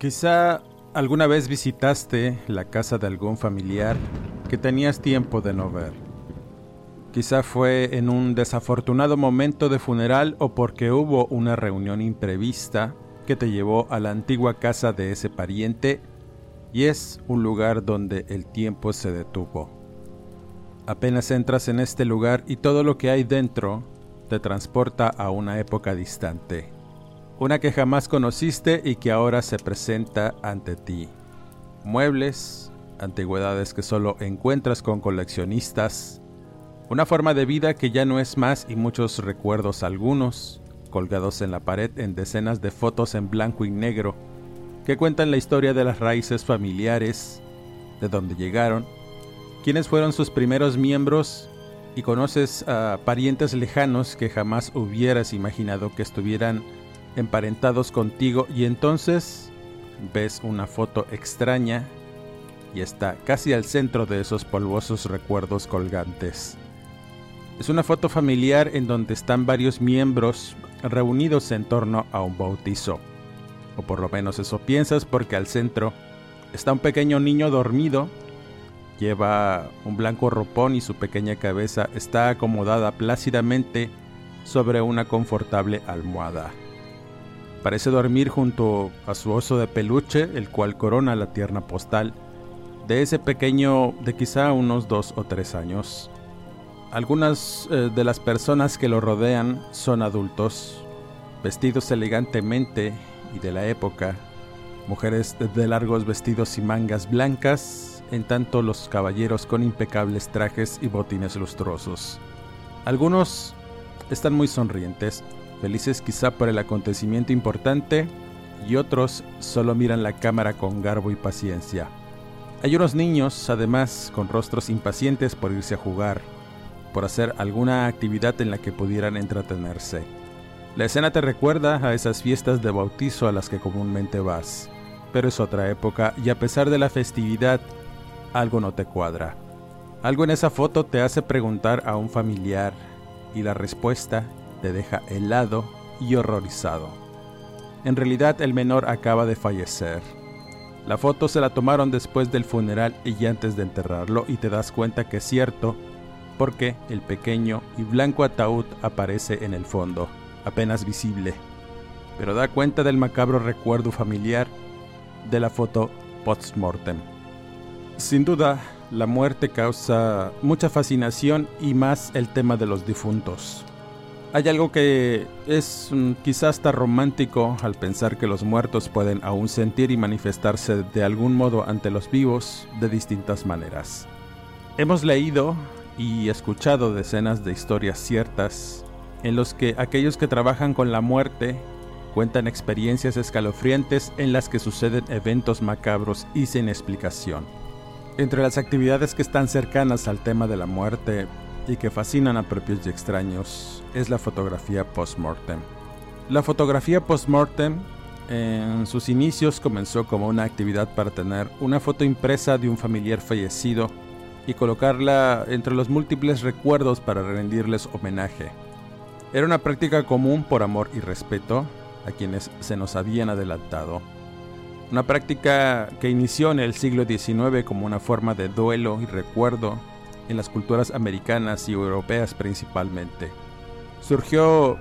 Quizá alguna vez visitaste la casa de algún familiar que tenías tiempo de no ver. Quizá fue en un desafortunado momento de funeral o porque hubo una reunión imprevista que te llevó a la antigua casa de ese pariente y es un lugar donde el tiempo se detuvo. Apenas entras en este lugar y todo lo que hay dentro te transporta a una época distante una que jamás conociste y que ahora se presenta ante ti. Muebles, antigüedades que solo encuentras con coleccionistas, una forma de vida que ya no es más y muchos recuerdos algunos, colgados en la pared en decenas de fotos en blanco y negro, que cuentan la historia de las raíces familiares, de dónde llegaron, quiénes fueron sus primeros miembros y conoces a parientes lejanos que jamás hubieras imaginado que estuvieran emparentados contigo y entonces ves una foto extraña y está casi al centro de esos polvosos recuerdos colgantes. Es una foto familiar en donde están varios miembros reunidos en torno a un bautizo. O por lo menos eso piensas porque al centro está un pequeño niño dormido. Lleva un blanco ropón y su pequeña cabeza está acomodada plácidamente sobre una confortable almohada. Parece dormir junto a su oso de peluche, el cual corona la tierna postal de ese pequeño de quizá unos dos o tres años. Algunas eh, de las personas que lo rodean son adultos, vestidos elegantemente y de la época, mujeres de largos vestidos y mangas blancas, en tanto los caballeros con impecables trajes y botines lustrosos. Algunos están muy sonrientes, felices quizá por el acontecimiento importante, y otros solo miran la cámara con garbo y paciencia. Hay unos niños, además, con rostros impacientes por irse a jugar, por hacer alguna actividad en la que pudieran entretenerse. La escena te recuerda a esas fiestas de bautizo a las que comúnmente vas, pero es otra época y a pesar de la festividad, algo no te cuadra. Algo en esa foto te hace preguntar a un familiar y la respuesta te deja helado y horrorizado. En realidad el menor acaba de fallecer. La foto se la tomaron después del funeral y antes de enterrarlo y te das cuenta que es cierto porque el pequeño y blanco ataúd aparece en el fondo, apenas visible, pero da cuenta del macabro recuerdo familiar de la foto post-mortem. Sin duda, la muerte causa mucha fascinación y más el tema de los difuntos. Hay algo que es mm, quizás hasta romántico al pensar que los muertos pueden aún sentir y manifestarse de algún modo ante los vivos de distintas maneras. Hemos leído y escuchado decenas de historias ciertas en los que aquellos que trabajan con la muerte cuentan experiencias escalofriantes en las que suceden eventos macabros y sin explicación. Entre las actividades que están cercanas al tema de la muerte y que fascinan a propios y extraños es la fotografía post-mortem. La fotografía post-mortem en sus inicios comenzó como una actividad para tener una foto impresa de un familiar fallecido y colocarla entre los múltiples recuerdos para rendirles homenaje. Era una práctica común por amor y respeto a quienes se nos habían adelantado. Una práctica que inició en el siglo XIX como una forma de duelo y recuerdo en las culturas americanas y europeas principalmente. Surgió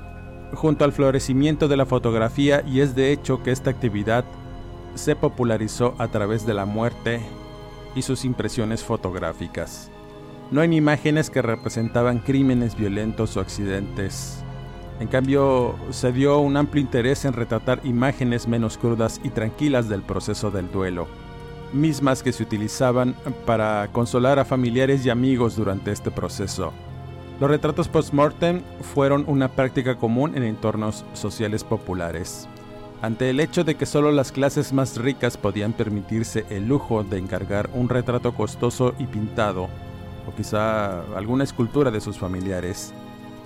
junto al florecimiento de la fotografía y es de hecho que esta actividad se popularizó a través de la muerte y sus impresiones fotográficas. No hay imágenes que representaban crímenes violentos o accidentes. En cambio, se dio un amplio interés en retratar imágenes menos crudas y tranquilas del proceso del duelo, mismas que se utilizaban para consolar a familiares y amigos durante este proceso. Los retratos post-mortem fueron una práctica común en entornos sociales populares. Ante el hecho de que solo las clases más ricas podían permitirse el lujo de encargar un retrato costoso y pintado, o quizá alguna escultura de sus familiares,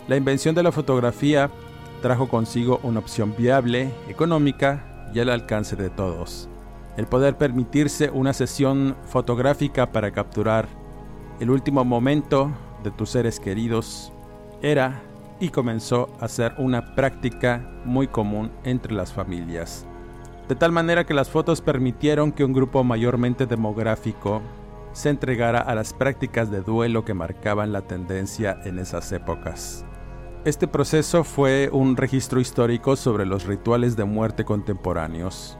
la invención de la fotografía trajo consigo una opción viable, económica y al alcance de todos. El poder permitirse una sesión fotográfica para capturar el último momento de tus seres queridos era y comenzó a ser una práctica muy común entre las familias. De tal manera que las fotos permitieron que un grupo mayormente demográfico se entregara a las prácticas de duelo que marcaban la tendencia en esas épocas. Este proceso fue un registro histórico sobre los rituales de muerte contemporáneos,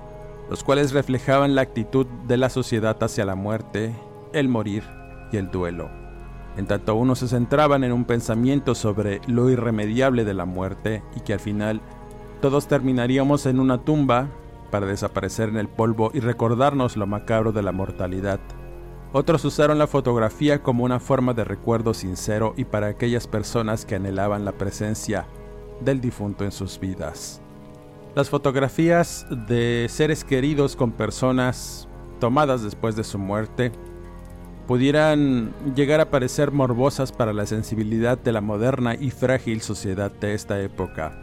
los cuales reflejaban la actitud de la sociedad hacia la muerte, el morir y el duelo en tanto unos se centraban en un pensamiento sobre lo irremediable de la muerte y que al final todos terminaríamos en una tumba para desaparecer en el polvo y recordarnos lo macabro de la mortalidad. Otros usaron la fotografía como una forma de recuerdo sincero y para aquellas personas que anhelaban la presencia del difunto en sus vidas. Las fotografías de seres queridos con personas tomadas después de su muerte pudieran llegar a parecer morbosas para la sensibilidad de la moderna y frágil sociedad de esta época.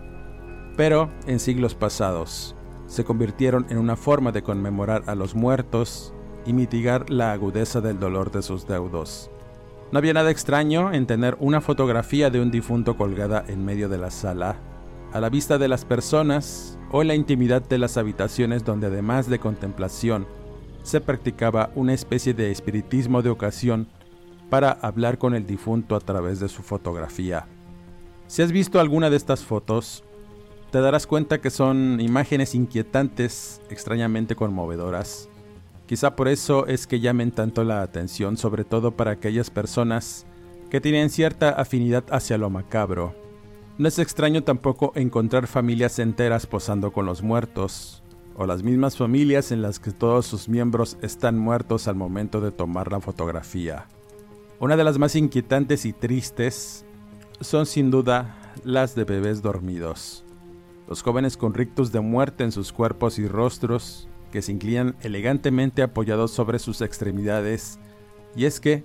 Pero en siglos pasados se convirtieron en una forma de conmemorar a los muertos y mitigar la agudeza del dolor de sus deudos. No había nada extraño en tener una fotografía de un difunto colgada en medio de la sala, a la vista de las personas o en la intimidad de las habitaciones donde además de contemplación se practicaba una especie de espiritismo de ocasión para hablar con el difunto a través de su fotografía. Si has visto alguna de estas fotos, te darás cuenta que son imágenes inquietantes, extrañamente conmovedoras. Quizá por eso es que llamen tanto la atención, sobre todo para aquellas personas que tienen cierta afinidad hacia lo macabro. No es extraño tampoco encontrar familias enteras posando con los muertos, o las mismas familias en las que todos sus miembros están muertos al momento de tomar la fotografía. Una de las más inquietantes y tristes son sin duda las de bebés dormidos. Los jóvenes con rictus de muerte en sus cuerpos y rostros, que se inclinan elegantemente apoyados sobre sus extremidades, y es que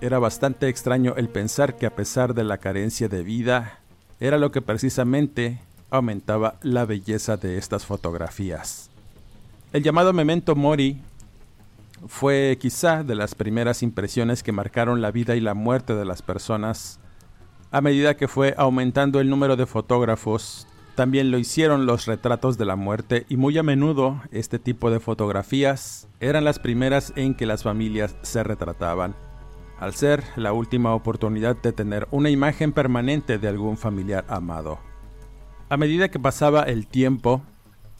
era bastante extraño el pensar que a pesar de la carencia de vida, era lo que precisamente aumentaba la belleza de estas fotografías. El llamado Memento Mori fue quizá de las primeras impresiones que marcaron la vida y la muerte de las personas. A medida que fue aumentando el número de fotógrafos, también lo hicieron los retratos de la muerte y muy a menudo este tipo de fotografías eran las primeras en que las familias se retrataban, al ser la última oportunidad de tener una imagen permanente de algún familiar amado. A medida que pasaba el tiempo,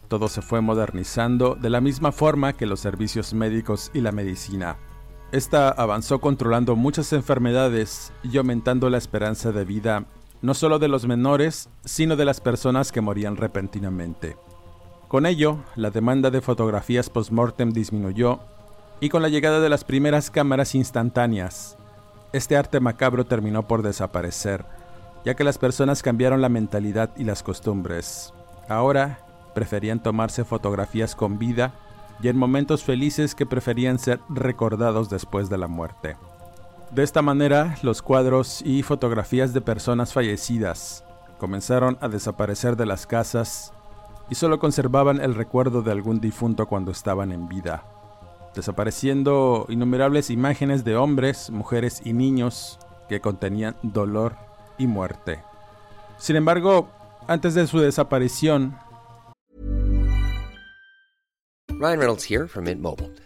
todo se fue modernizando de la misma forma que los servicios médicos y la medicina. Esta avanzó controlando muchas enfermedades y aumentando la esperanza de vida no solo de los menores, sino de las personas que morían repentinamente. Con ello, la demanda de fotografías post-mortem disminuyó y con la llegada de las primeras cámaras instantáneas, este arte macabro terminó por desaparecer, ya que las personas cambiaron la mentalidad y las costumbres. Ahora, preferían tomarse fotografías con vida y en momentos felices que preferían ser recordados después de la muerte. De esta manera, los cuadros y fotografías de personas fallecidas comenzaron a desaparecer de las casas y solo conservaban el recuerdo de algún difunto cuando estaban en vida, desapareciendo innumerables imágenes de hombres, mujeres y niños que contenían dolor y muerte. Sin embargo, antes de su desaparición, Ryan Reynolds here from Mint Mobile.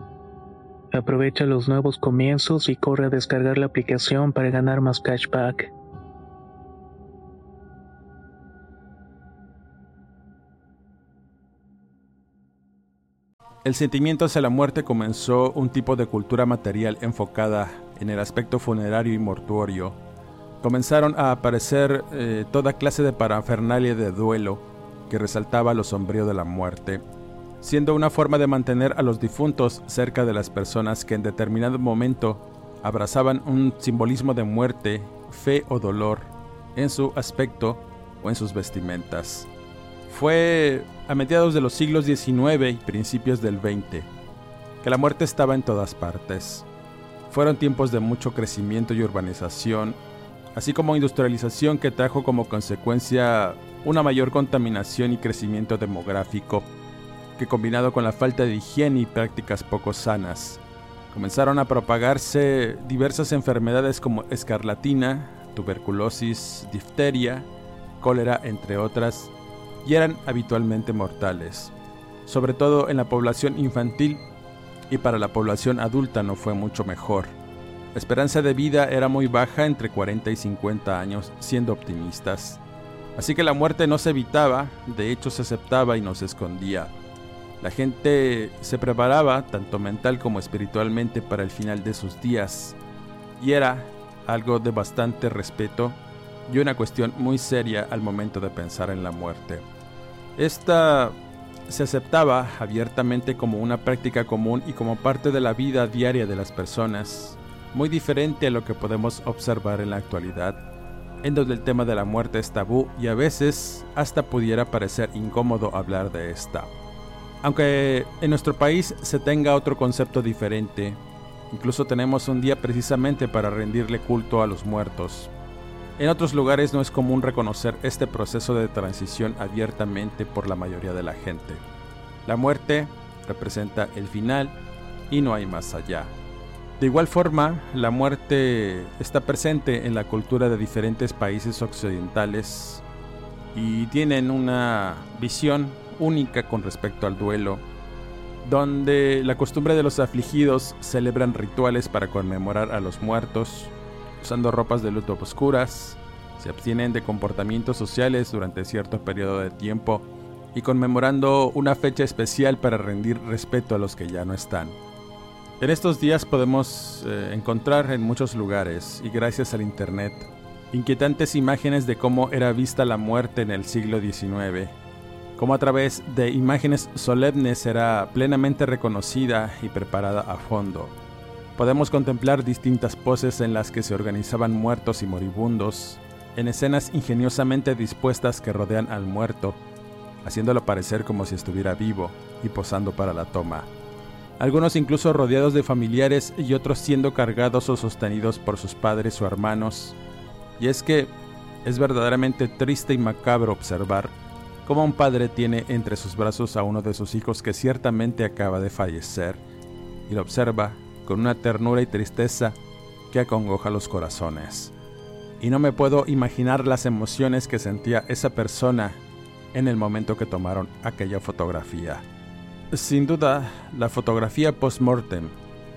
Aprovecha los nuevos comienzos y corre a descargar la aplicación para ganar más cashback. El sentimiento hacia la muerte comenzó un tipo de cultura material enfocada en el aspecto funerario y mortuorio. Comenzaron a aparecer eh, toda clase de parafernalia de duelo que resaltaba lo sombrío de la muerte, siendo una forma de mantener a los difuntos cerca de las personas que en determinado momento abrazaban un simbolismo de muerte, fe o dolor en su aspecto o en sus vestimentas. Fue a mediados de los siglos XIX y principios del XX que la muerte estaba en todas partes. Fueron tiempos de mucho crecimiento y urbanización, así como industrialización que trajo como consecuencia una mayor contaminación y crecimiento demográfico, combinado con la falta de higiene y prácticas poco sanas, comenzaron a propagarse diversas enfermedades como escarlatina, tuberculosis, difteria, cólera, entre otras, y eran habitualmente mortales, sobre todo en la población infantil y para la población adulta no fue mucho mejor. La esperanza de vida era muy baja entre 40 y 50 años, siendo optimistas. Así que la muerte no se evitaba, de hecho se aceptaba y no se escondía. La gente se preparaba, tanto mental como espiritualmente, para el final de sus días, y era algo de bastante respeto y una cuestión muy seria al momento de pensar en la muerte. Esta se aceptaba abiertamente como una práctica común y como parte de la vida diaria de las personas, muy diferente a lo que podemos observar en la actualidad, en donde el tema de la muerte es tabú y a veces hasta pudiera parecer incómodo hablar de esta. Aunque en nuestro país se tenga otro concepto diferente, incluso tenemos un día precisamente para rendirle culto a los muertos. En otros lugares no es común reconocer este proceso de transición abiertamente por la mayoría de la gente. La muerte representa el final y no hay más allá. De igual forma, la muerte está presente en la cultura de diferentes países occidentales y tienen una visión única con respecto al duelo, donde la costumbre de los afligidos celebran rituales para conmemorar a los muertos, usando ropas de luto oscuras, se abstienen de comportamientos sociales durante cierto periodo de tiempo y conmemorando una fecha especial para rendir respeto a los que ya no están. En estos días podemos eh, encontrar en muchos lugares, y gracias al Internet, inquietantes imágenes de cómo era vista la muerte en el siglo XIX, cómo a través de imágenes solemnes era plenamente reconocida y preparada a fondo. Podemos contemplar distintas poses en las que se organizaban muertos y moribundos, en escenas ingeniosamente dispuestas que rodean al muerto, haciéndolo parecer como si estuviera vivo y posando para la toma. Algunos incluso rodeados de familiares y otros siendo cargados o sostenidos por sus padres o hermanos, y es que es verdaderamente triste y macabro observar cómo un padre tiene entre sus brazos a uno de sus hijos que ciertamente acaba de fallecer y lo observa con una ternura y tristeza que acongoja los corazones. Y no me puedo imaginar las emociones que sentía esa persona en el momento que tomaron aquella fotografía. Sin duda, la fotografía post-mortem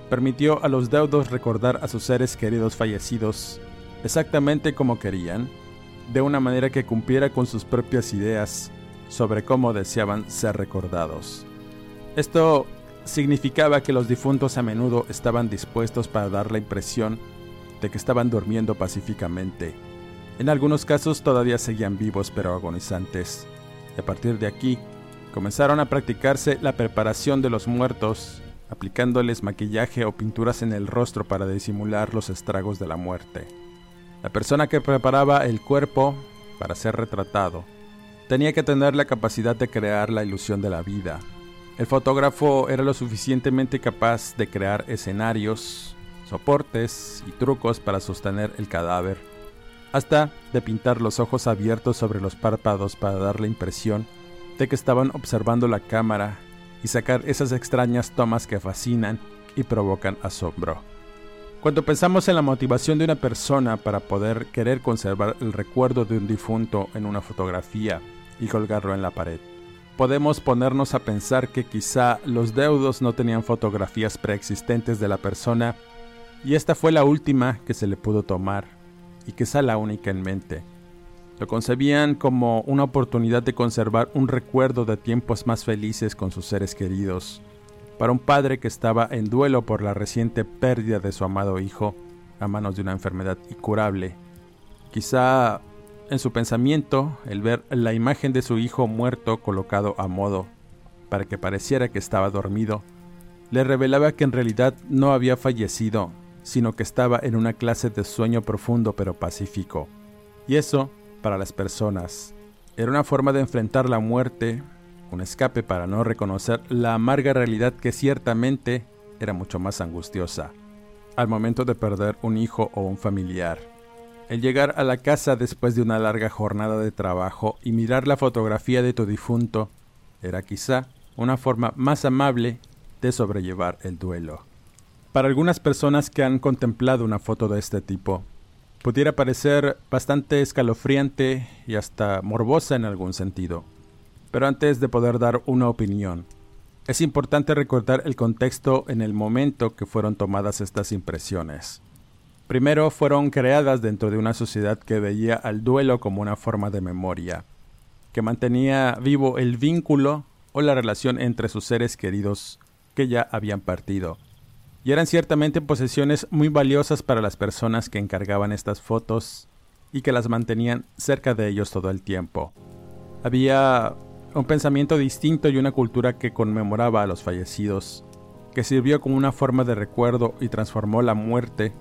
permitió a los deudos recordar a sus seres queridos fallecidos exactamente como querían, de una manera que cumpliera con sus propias ideas sobre cómo deseaban ser recordados. Esto significaba que los difuntos a menudo estaban dispuestos para dar la impresión de que estaban durmiendo pacíficamente. En algunos casos todavía seguían vivos pero agonizantes. A partir de aquí, comenzaron a practicarse la preparación de los muertos, aplicándoles maquillaje o pinturas en el rostro para disimular los estragos de la muerte. La persona que preparaba el cuerpo para ser retratado tenía que tener la capacidad de crear la ilusión de la vida. El fotógrafo era lo suficientemente capaz de crear escenarios, soportes y trucos para sostener el cadáver, hasta de pintar los ojos abiertos sobre los párpados para dar la impresión de que estaban observando la cámara y sacar esas extrañas tomas que fascinan y provocan asombro. Cuando pensamos en la motivación de una persona para poder querer conservar el recuerdo de un difunto en una fotografía y colgarlo en la pared, podemos ponernos a pensar que quizá los deudos no tenían fotografías preexistentes de la persona y esta fue la última que se le pudo tomar y quizá la única en mente. Lo concebían como una oportunidad de conservar un recuerdo de tiempos más felices con sus seres queridos para un padre que estaba en duelo por la reciente pérdida de su amado hijo a manos de una enfermedad incurable. Quizá en su pensamiento el ver la imagen de su hijo muerto colocado a modo para que pareciera que estaba dormido, le revelaba que en realidad no había fallecido, sino que estaba en una clase de sueño profundo pero pacífico. Y eso, para las personas, era una forma de enfrentar la muerte un escape para no reconocer la amarga realidad que ciertamente era mucho más angustiosa. Al momento de perder un hijo o un familiar, el llegar a la casa después de una larga jornada de trabajo y mirar la fotografía de tu difunto era quizá una forma más amable de sobrellevar el duelo. Para algunas personas que han contemplado una foto de este tipo, pudiera parecer bastante escalofriante y hasta morbosa en algún sentido. Pero antes de poder dar una opinión, es importante recordar el contexto en el momento que fueron tomadas estas impresiones. Primero fueron creadas dentro de una sociedad que veía al duelo como una forma de memoria, que mantenía vivo el vínculo o la relación entre sus seres queridos que ya habían partido. Y eran ciertamente posesiones muy valiosas para las personas que encargaban estas fotos y que las mantenían cerca de ellos todo el tiempo. Había un pensamiento distinto y una cultura que conmemoraba a los fallecidos, que sirvió como una forma de recuerdo y transformó la muerte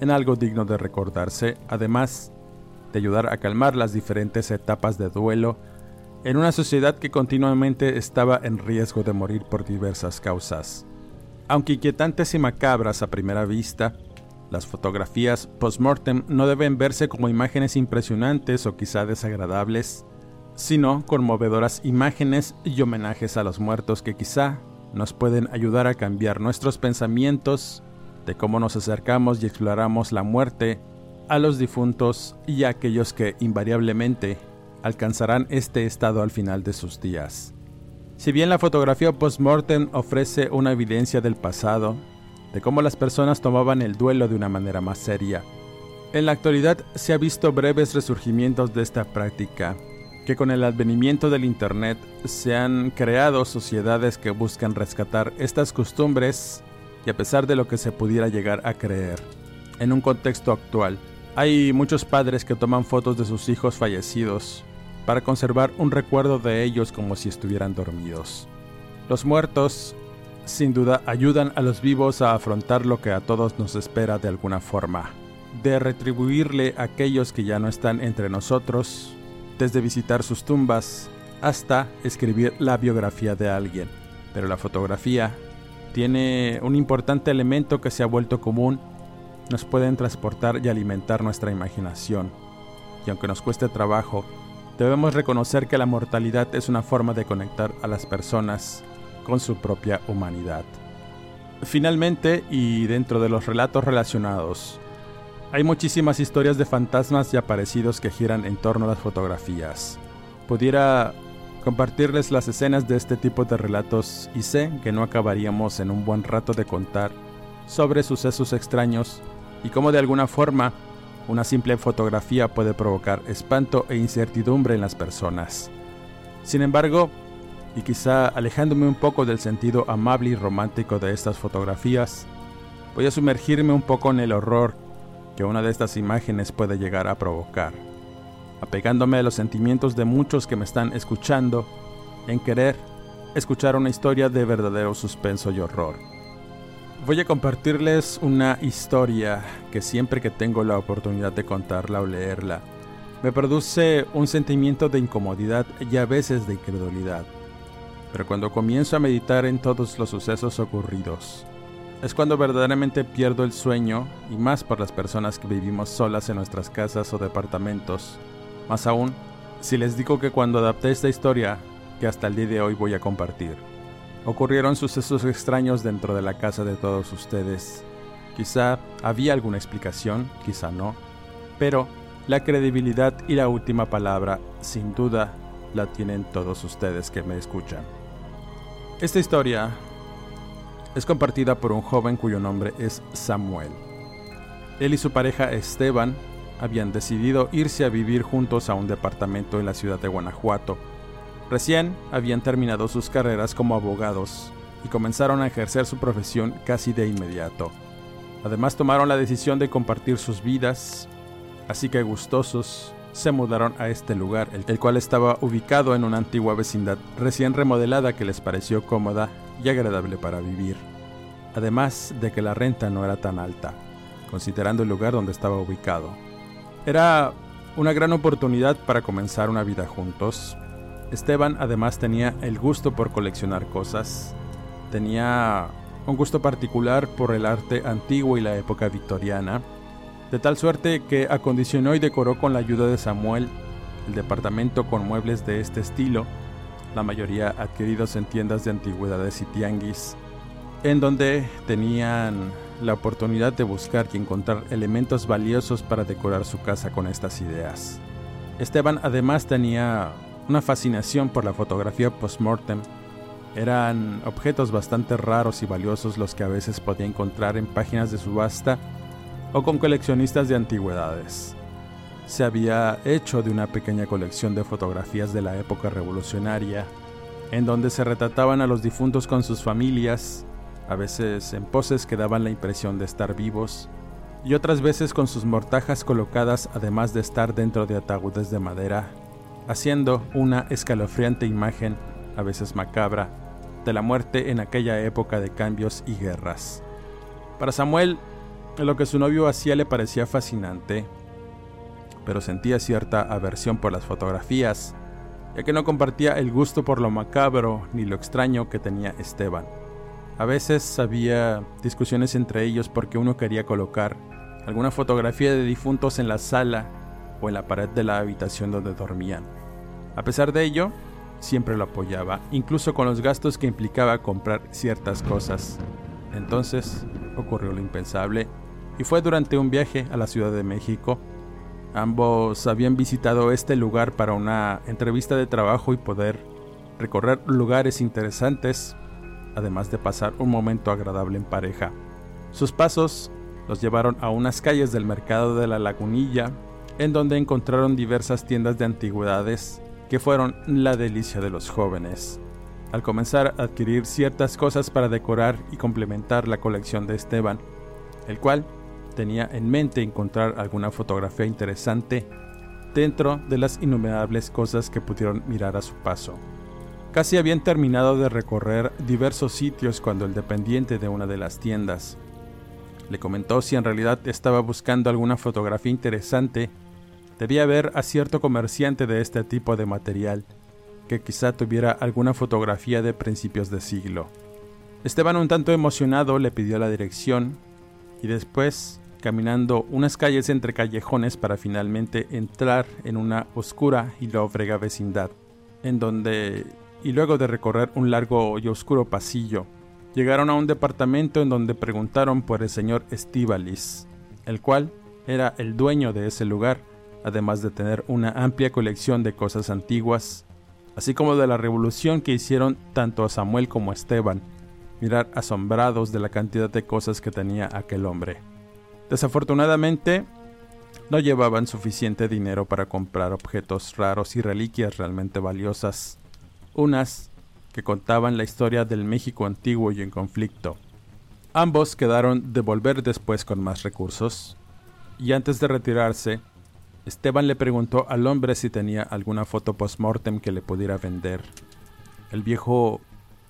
en algo digno de recordarse, además de ayudar a calmar las diferentes etapas de duelo en una sociedad que continuamente estaba en riesgo de morir por diversas causas. Aunque inquietantes y macabras a primera vista, las fotografías post-mortem no deben verse como imágenes impresionantes o quizá desagradables, sino conmovedoras imágenes y homenajes a los muertos que quizá nos pueden ayudar a cambiar nuestros pensamientos de cómo nos acercamos y exploramos la muerte a los difuntos y a aquellos que invariablemente alcanzarán este estado al final de sus días. Si bien la fotografía post-mortem ofrece una evidencia del pasado, de cómo las personas tomaban el duelo de una manera más seria, en la actualidad se ha visto breves resurgimientos de esta práctica que con el advenimiento del Internet se han creado sociedades que buscan rescatar estas costumbres y a pesar de lo que se pudiera llegar a creer. En un contexto actual, hay muchos padres que toman fotos de sus hijos fallecidos para conservar un recuerdo de ellos como si estuvieran dormidos. Los muertos, sin duda, ayudan a los vivos a afrontar lo que a todos nos espera de alguna forma, de retribuirle a aquellos que ya no están entre nosotros, desde visitar sus tumbas hasta escribir la biografía de alguien. Pero la fotografía tiene un importante elemento que se ha vuelto común, nos pueden transportar y alimentar nuestra imaginación. Y aunque nos cueste trabajo, debemos reconocer que la mortalidad es una forma de conectar a las personas con su propia humanidad. Finalmente, y dentro de los relatos relacionados, hay muchísimas historias de fantasmas y aparecidos que giran en torno a las fotografías. Pudiera compartirles las escenas de este tipo de relatos y sé que no acabaríamos en un buen rato de contar sobre sucesos extraños y cómo de alguna forma una simple fotografía puede provocar espanto e incertidumbre en las personas. Sin embargo, y quizá alejándome un poco del sentido amable y romántico de estas fotografías, voy a sumergirme un poco en el horror que una de estas imágenes puede llegar a provocar, apegándome a los sentimientos de muchos que me están escuchando en querer escuchar una historia de verdadero suspenso y horror. Voy a compartirles una historia que siempre que tengo la oportunidad de contarla o leerla, me produce un sentimiento de incomodidad y a veces de incredulidad. Pero cuando comienzo a meditar en todos los sucesos ocurridos, es cuando verdaderamente pierdo el sueño y más por las personas que vivimos solas en nuestras casas o departamentos. Más aún, si les digo que cuando adapté esta historia, que hasta el día de hoy voy a compartir, ocurrieron sucesos extraños dentro de la casa de todos ustedes. Quizá había alguna explicación, quizá no, pero la credibilidad y la última palabra, sin duda, la tienen todos ustedes que me escuchan. Esta historia es compartida por un joven cuyo nombre es Samuel. Él y su pareja Esteban habían decidido irse a vivir juntos a un departamento en la ciudad de Guanajuato. Recién habían terminado sus carreras como abogados y comenzaron a ejercer su profesión casi de inmediato. Además tomaron la decisión de compartir sus vidas, así que gustosos se mudaron a este lugar, el cual estaba ubicado en una antigua vecindad recién remodelada que les pareció cómoda y agradable para vivir, además de que la renta no era tan alta, considerando el lugar donde estaba ubicado. Era una gran oportunidad para comenzar una vida juntos. Esteban además tenía el gusto por coleccionar cosas, tenía un gusto particular por el arte antiguo y la época victoriana, de tal suerte que acondicionó y decoró con la ayuda de Samuel el departamento con muebles de este estilo, la mayoría adquiridos en tiendas de antigüedades y tianguis, en donde tenían la oportunidad de buscar y encontrar elementos valiosos para decorar su casa con estas ideas. Esteban además tenía una fascinación por la fotografía post-mortem. Eran objetos bastante raros y valiosos los que a veces podía encontrar en páginas de subasta o con coleccionistas de antigüedades. Se había hecho de una pequeña colección de fotografías de la época revolucionaria, en donde se retrataban a los difuntos con sus familias, a veces en poses que daban la impresión de estar vivos, y otras veces con sus mortajas colocadas además de estar dentro de ataúdes de madera, haciendo una escalofriante imagen, a veces macabra, de la muerte en aquella época de cambios y guerras. Para Samuel, lo que su novio hacía le parecía fascinante, pero sentía cierta aversión por las fotografías, ya que no compartía el gusto por lo macabro ni lo extraño que tenía Esteban. A veces había discusiones entre ellos porque uno quería colocar alguna fotografía de difuntos en la sala o en la pared de la habitación donde dormían. A pesar de ello, siempre lo apoyaba, incluso con los gastos que implicaba comprar ciertas cosas. Entonces ocurrió lo impensable y fue durante un viaje a la Ciudad de México. Ambos habían visitado este lugar para una entrevista de trabajo y poder recorrer lugares interesantes, además de pasar un momento agradable en pareja. Sus pasos los llevaron a unas calles del mercado de la Lagunilla, en donde encontraron diversas tiendas de antigüedades que fueron la delicia de los jóvenes. Al comenzar a adquirir ciertas cosas para decorar y complementar la colección de Esteban, el cual tenía en mente encontrar alguna fotografía interesante dentro de las innumerables cosas que pudieron mirar a su paso. Casi habían terminado de recorrer diversos sitios cuando el dependiente de una de las tiendas le comentó si en realidad estaba buscando alguna fotografía interesante. Debía ver a cierto comerciante de este tipo de material, que quizá tuviera alguna fotografía de principios de siglo. Esteban un tanto emocionado le pidió la dirección y después caminando unas calles entre callejones para finalmente entrar en una oscura y lóbrega vecindad, en donde, y luego de recorrer un largo y oscuro pasillo, llegaron a un departamento en donde preguntaron por el señor Estivalis, el cual era el dueño de ese lugar, además de tener una amplia colección de cosas antiguas, así como de la revolución que hicieron tanto a Samuel como a Esteban, mirar asombrados de la cantidad de cosas que tenía aquel hombre. Desafortunadamente, no llevaban suficiente dinero para comprar objetos raros y reliquias realmente valiosas. Unas que contaban la historia del México antiguo y en conflicto. Ambos quedaron de volver después con más recursos, y antes de retirarse, Esteban le preguntó al hombre si tenía alguna foto post-mortem que le pudiera vender. El viejo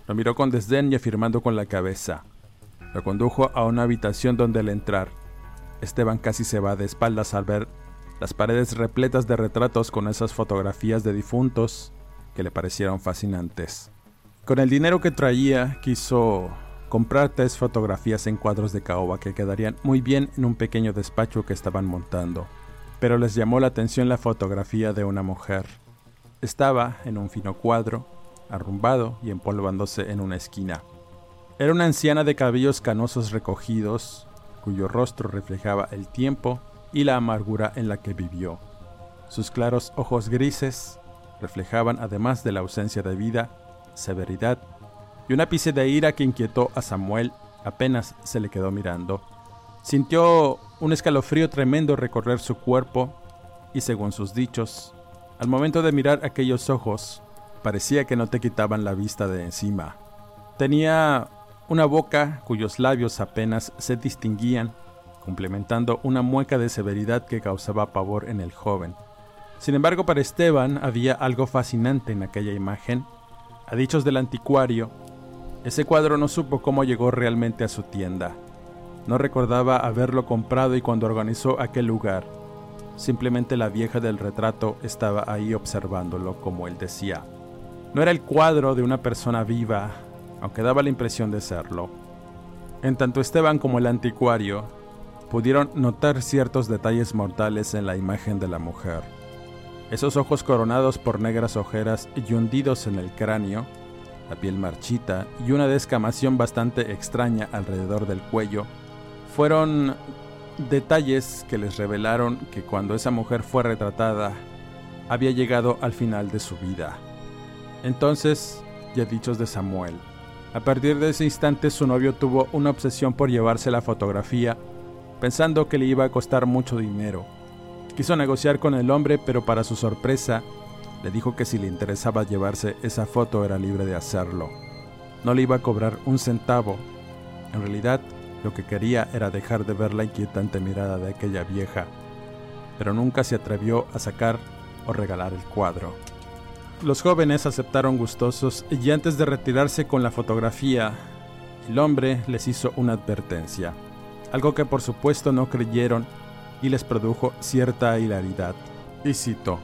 lo miró con desdén y afirmando con la cabeza. Lo condujo a una habitación donde al entrar, Esteban casi se va de espaldas al ver las paredes repletas de retratos con esas fotografías de difuntos que le parecieron fascinantes. Con el dinero que traía, quiso comprar tres fotografías en cuadros de caoba que quedarían muy bien en un pequeño despacho que estaban montando. Pero les llamó la atención la fotografía de una mujer. Estaba en un fino cuadro, arrumbado y empolvándose en una esquina. Era una anciana de cabellos canosos recogidos, cuyo rostro reflejaba el tiempo y la amargura en la que vivió. Sus claros ojos grises reflejaban, además de la ausencia de vida, severidad y una ápice de ira que inquietó a Samuel apenas se le quedó mirando. Sintió un escalofrío tremendo recorrer su cuerpo y según sus dichos, al momento de mirar aquellos ojos, parecía que no te quitaban la vista de encima. Tenía una boca cuyos labios apenas se distinguían, complementando una mueca de severidad que causaba pavor en el joven. Sin embargo, para Esteban había algo fascinante en aquella imagen. A dichos del anticuario, ese cuadro no supo cómo llegó realmente a su tienda. No recordaba haberlo comprado y cuando organizó aquel lugar, simplemente la vieja del retrato estaba ahí observándolo como él decía. No era el cuadro de una persona viva, aunque daba la impresión de serlo. En tanto Esteban como el anticuario pudieron notar ciertos detalles mortales en la imagen de la mujer. Esos ojos coronados por negras ojeras y hundidos en el cráneo, la piel marchita y una descamación bastante extraña alrededor del cuello, fueron detalles que les revelaron que cuando esa mujer fue retratada, había llegado al final de su vida. Entonces, ya dichos de Samuel, a partir de ese instante su novio tuvo una obsesión por llevarse la fotografía, pensando que le iba a costar mucho dinero. Quiso negociar con el hombre, pero para su sorpresa, le dijo que si le interesaba llevarse esa foto era libre de hacerlo. No le iba a cobrar un centavo. En realidad, lo que quería era dejar de ver la inquietante mirada de aquella vieja, pero nunca se atrevió a sacar o regalar el cuadro. Los jóvenes aceptaron gustosos y antes de retirarse con la fotografía, el hombre les hizo una advertencia, algo que por supuesto no creyeron y les produjo cierta hilaridad. Y cito,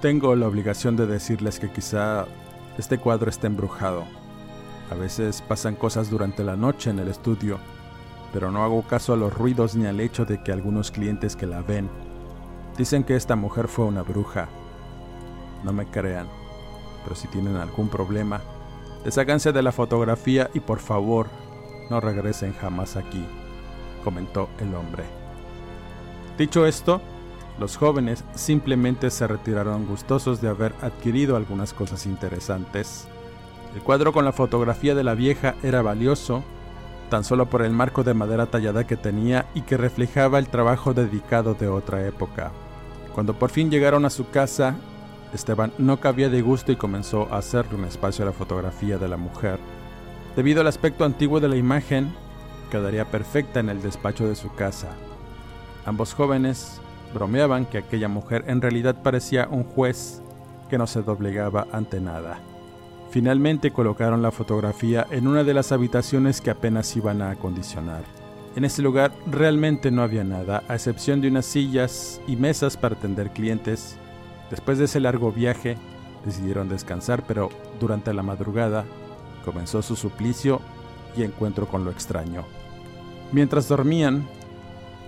tengo la obligación de decirles que quizá este cuadro esté embrujado. A veces pasan cosas durante la noche en el estudio, pero no hago caso a los ruidos ni al hecho de que algunos clientes que la ven dicen que esta mujer fue una bruja no me crean, pero si tienen algún problema, desháganse de la fotografía y por favor, no regresen jamás aquí, comentó el hombre. Dicho esto, los jóvenes simplemente se retiraron gustosos de haber adquirido algunas cosas interesantes. El cuadro con la fotografía de la vieja era valioso, tan solo por el marco de madera tallada que tenía y que reflejaba el trabajo dedicado de otra época. Cuando por fin llegaron a su casa, Esteban no cabía de gusto y comenzó a hacerle un espacio a la fotografía de la mujer. Debido al aspecto antiguo de la imagen, quedaría perfecta en el despacho de su casa. Ambos jóvenes bromeaban que aquella mujer en realidad parecía un juez que no se doblegaba ante nada. Finalmente colocaron la fotografía en una de las habitaciones que apenas iban a acondicionar. En ese lugar realmente no había nada, a excepción de unas sillas y mesas para atender clientes. Después de ese largo viaje, decidieron descansar, pero durante la madrugada comenzó su suplicio y encuentro con lo extraño. Mientras dormían,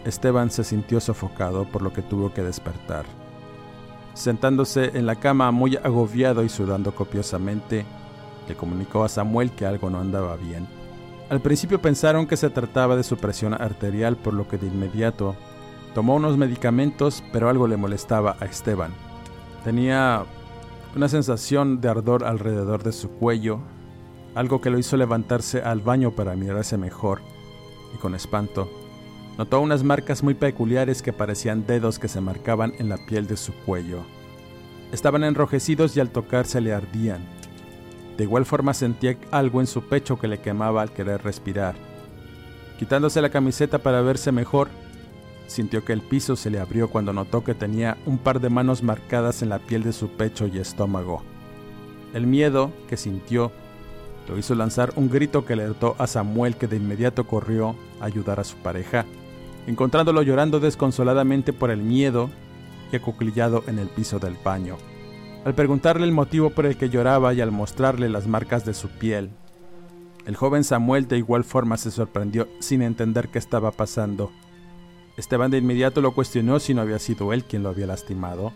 Esteban se sintió sofocado por lo que tuvo que despertar. Sentándose en la cama muy agobiado y sudando copiosamente, le comunicó a Samuel que algo no andaba bien. Al principio pensaron que se trataba de su presión arterial, por lo que de inmediato tomó unos medicamentos, pero algo le molestaba a Esteban. Tenía una sensación de ardor alrededor de su cuello, algo que lo hizo levantarse al baño para mirarse mejor, y con espanto Notó unas marcas muy peculiares que parecían dedos que se marcaban en la piel de su cuello. Estaban enrojecidos y al tocarse le ardían. De igual forma sentía algo en su pecho que le quemaba al querer respirar. Quitándose la camiseta para verse mejor, sintió que el piso se le abrió cuando notó que tenía un par de manos marcadas en la piel de su pecho y estómago. El miedo que sintió lo hizo lanzar un grito que alertó a Samuel que de inmediato corrió a ayudar a su pareja encontrándolo llorando desconsoladamente por el miedo y acuclillado en el piso del baño. Al preguntarle el motivo por el que lloraba y al mostrarle las marcas de su piel, el joven Samuel de igual forma se sorprendió sin entender qué estaba pasando. Esteban de inmediato lo cuestionó si no había sido él quien lo había lastimado.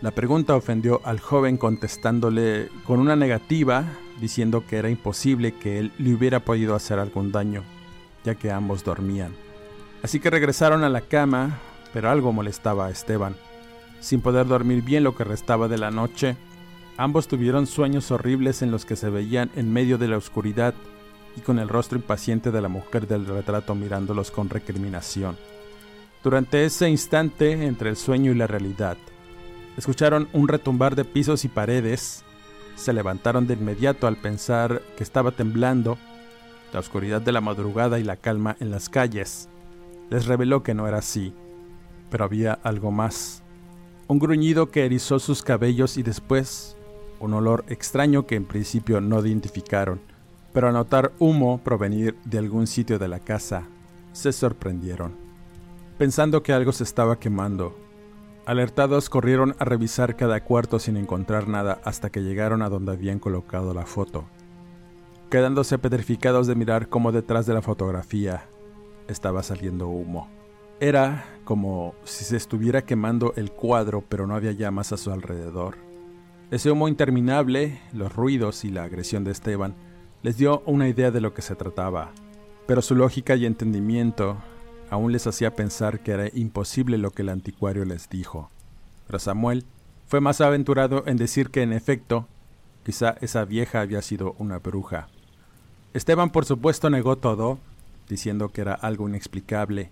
La pregunta ofendió al joven contestándole con una negativa, diciendo que era imposible que él le hubiera podido hacer algún daño, ya que ambos dormían. Así que regresaron a la cama, pero algo molestaba a Esteban. Sin poder dormir bien lo que restaba de la noche, ambos tuvieron sueños horribles en los que se veían en medio de la oscuridad y con el rostro impaciente de la mujer del retrato mirándolos con recriminación. Durante ese instante entre el sueño y la realidad, escucharon un retumbar de pisos y paredes, se levantaron de inmediato al pensar que estaba temblando, la oscuridad de la madrugada y la calma en las calles les reveló que no era así, pero había algo más. Un gruñido que erizó sus cabellos y después un olor extraño que en principio no identificaron, pero al notar humo provenir de algún sitio de la casa, se sorprendieron, pensando que algo se estaba quemando. Alertados corrieron a revisar cada cuarto sin encontrar nada hasta que llegaron a donde habían colocado la foto, quedándose petrificados de mirar cómo detrás de la fotografía estaba saliendo humo. Era como si se estuviera quemando el cuadro, pero no había llamas a su alrededor. Ese humo interminable, los ruidos y la agresión de Esteban les dio una idea de lo que se trataba, pero su lógica y entendimiento aún les hacía pensar que era imposible lo que el anticuario les dijo. Pero Samuel fue más aventurado en decir que en efecto, quizá esa vieja había sido una bruja. Esteban por supuesto negó todo, diciendo que era algo inexplicable,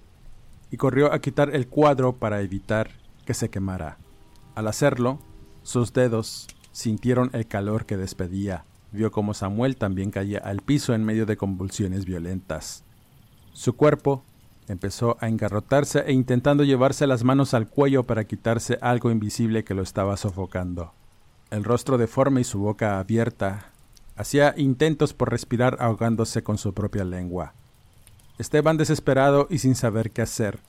y corrió a quitar el cuadro para evitar que se quemara. Al hacerlo, sus dedos sintieron el calor que despedía. Vio como Samuel también caía al piso en medio de convulsiones violentas. Su cuerpo empezó a engarrotarse e intentando llevarse las manos al cuello para quitarse algo invisible que lo estaba sofocando. El rostro deforme y su boca abierta hacía intentos por respirar ahogándose con su propia lengua. Esteban desesperado y sin saber qué hacer.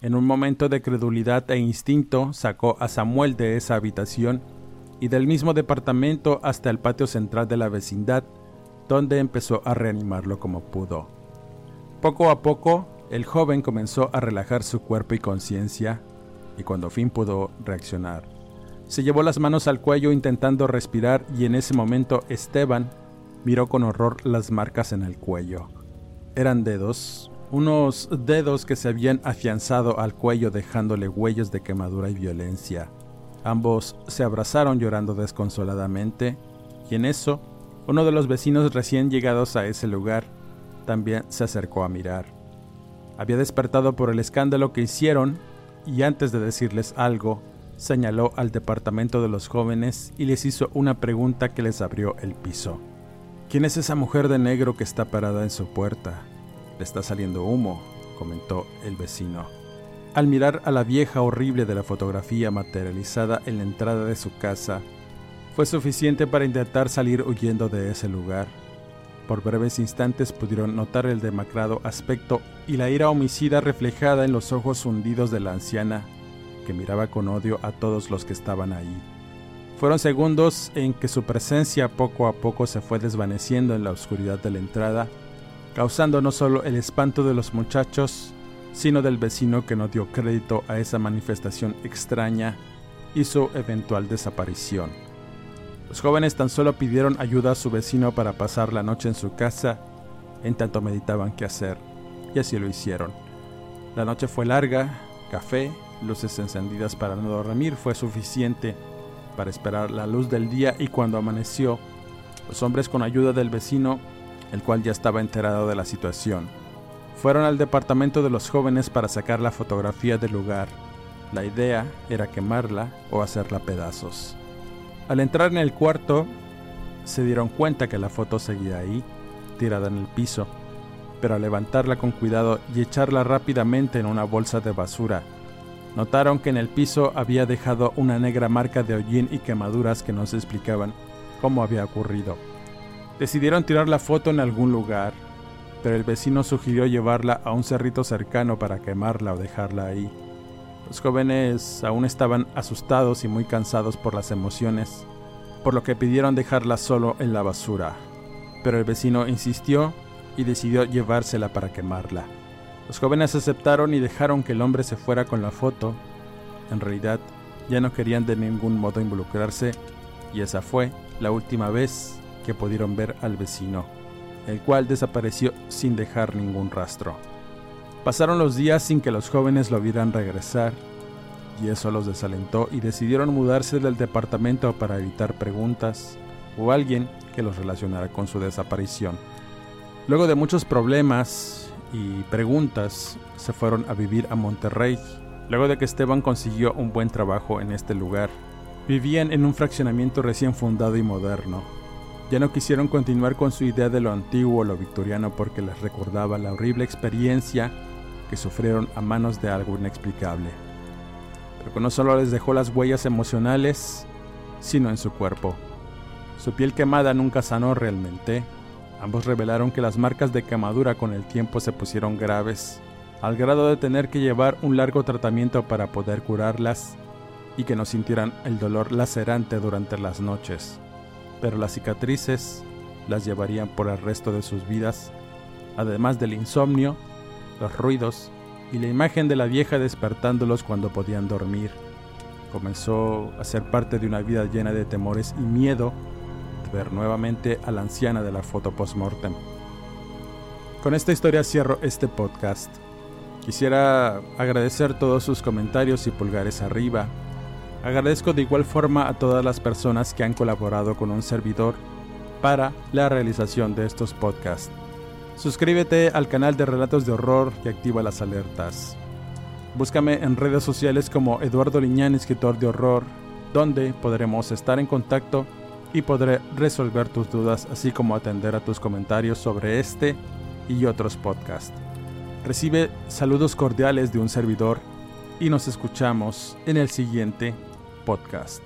En un momento de credulidad e instinto sacó a Samuel de esa habitación y del mismo departamento hasta el patio central de la vecindad, donde empezó a reanimarlo como pudo. Poco a poco, el joven comenzó a relajar su cuerpo y conciencia, y cuando fin pudo reaccionar, se llevó las manos al cuello intentando respirar y en ese momento Esteban miró con horror las marcas en el cuello. Eran dedos, unos dedos que se habían afianzado al cuello dejándole huellas de quemadura y violencia. Ambos se abrazaron llorando desconsoladamente, y en eso, uno de los vecinos recién llegados a ese lugar también se acercó a mirar. Había despertado por el escándalo que hicieron, y antes de decirles algo, señaló al departamento de los jóvenes y les hizo una pregunta que les abrió el piso. ¿Quién es esa mujer de negro que está parada en su puerta? Le está saliendo humo, comentó el vecino. Al mirar a la vieja horrible de la fotografía materializada en la entrada de su casa, fue suficiente para intentar salir huyendo de ese lugar. Por breves instantes pudieron notar el demacrado aspecto y la ira homicida reflejada en los ojos hundidos de la anciana, que miraba con odio a todos los que estaban ahí. Fueron segundos en que su presencia poco a poco se fue desvaneciendo en la oscuridad de la entrada, causando no solo el espanto de los muchachos, sino del vecino que no dio crédito a esa manifestación extraña y su eventual desaparición. Los jóvenes tan solo pidieron ayuda a su vecino para pasar la noche en su casa, en tanto meditaban qué hacer, y así lo hicieron. La noche fue larga, café, luces encendidas para no dormir fue suficiente para esperar la luz del día y cuando amaneció, los hombres con ayuda del vecino, el cual ya estaba enterado de la situación, fueron al departamento de los jóvenes para sacar la fotografía del lugar. La idea era quemarla o hacerla pedazos. Al entrar en el cuarto, se dieron cuenta que la foto seguía ahí, tirada en el piso, pero al levantarla con cuidado y echarla rápidamente en una bolsa de basura, Notaron que en el piso había dejado una negra marca de hollín y quemaduras que no se explicaban cómo había ocurrido. Decidieron tirar la foto en algún lugar, pero el vecino sugirió llevarla a un cerrito cercano para quemarla o dejarla ahí. Los jóvenes aún estaban asustados y muy cansados por las emociones, por lo que pidieron dejarla solo en la basura, pero el vecino insistió y decidió llevársela para quemarla. Los jóvenes aceptaron y dejaron que el hombre se fuera con la foto. En realidad, ya no querían de ningún modo involucrarse y esa fue la última vez que pudieron ver al vecino, el cual desapareció sin dejar ningún rastro. Pasaron los días sin que los jóvenes lo vieran regresar y eso los desalentó y decidieron mudarse del departamento para evitar preguntas o alguien que los relacionara con su desaparición. Luego de muchos problemas y preguntas, se fueron a vivir a Monterrey, luego de que Esteban consiguió un buen trabajo en este lugar. Vivían en un fraccionamiento recién fundado y moderno. Ya no quisieron continuar con su idea de lo antiguo o lo victoriano porque les recordaba la horrible experiencia que sufrieron a manos de algo inexplicable. Pero no solo les dejó las huellas emocionales, sino en su cuerpo. Su piel quemada nunca sanó realmente, Ambos revelaron que las marcas de quemadura con el tiempo se pusieron graves, al grado de tener que llevar un largo tratamiento para poder curarlas y que no sintieran el dolor lacerante durante las noches. Pero las cicatrices las llevarían por el resto de sus vidas, además del insomnio, los ruidos y la imagen de la vieja despertándolos cuando podían dormir. Comenzó a ser parte de una vida llena de temores y miedo nuevamente a la anciana de la foto post-mortem. Con esta historia cierro este podcast. Quisiera agradecer todos sus comentarios y pulgares arriba. Agradezco de igual forma a todas las personas que han colaborado con un servidor para la realización de estos podcasts. Suscríbete al canal de Relatos de Horror y activa las alertas. Búscame en redes sociales como Eduardo Liñán, escritor de horror, donde podremos estar en contacto y podré resolver tus dudas así como atender a tus comentarios sobre este y otros podcasts. Recibe saludos cordiales de un servidor y nos escuchamos en el siguiente podcast.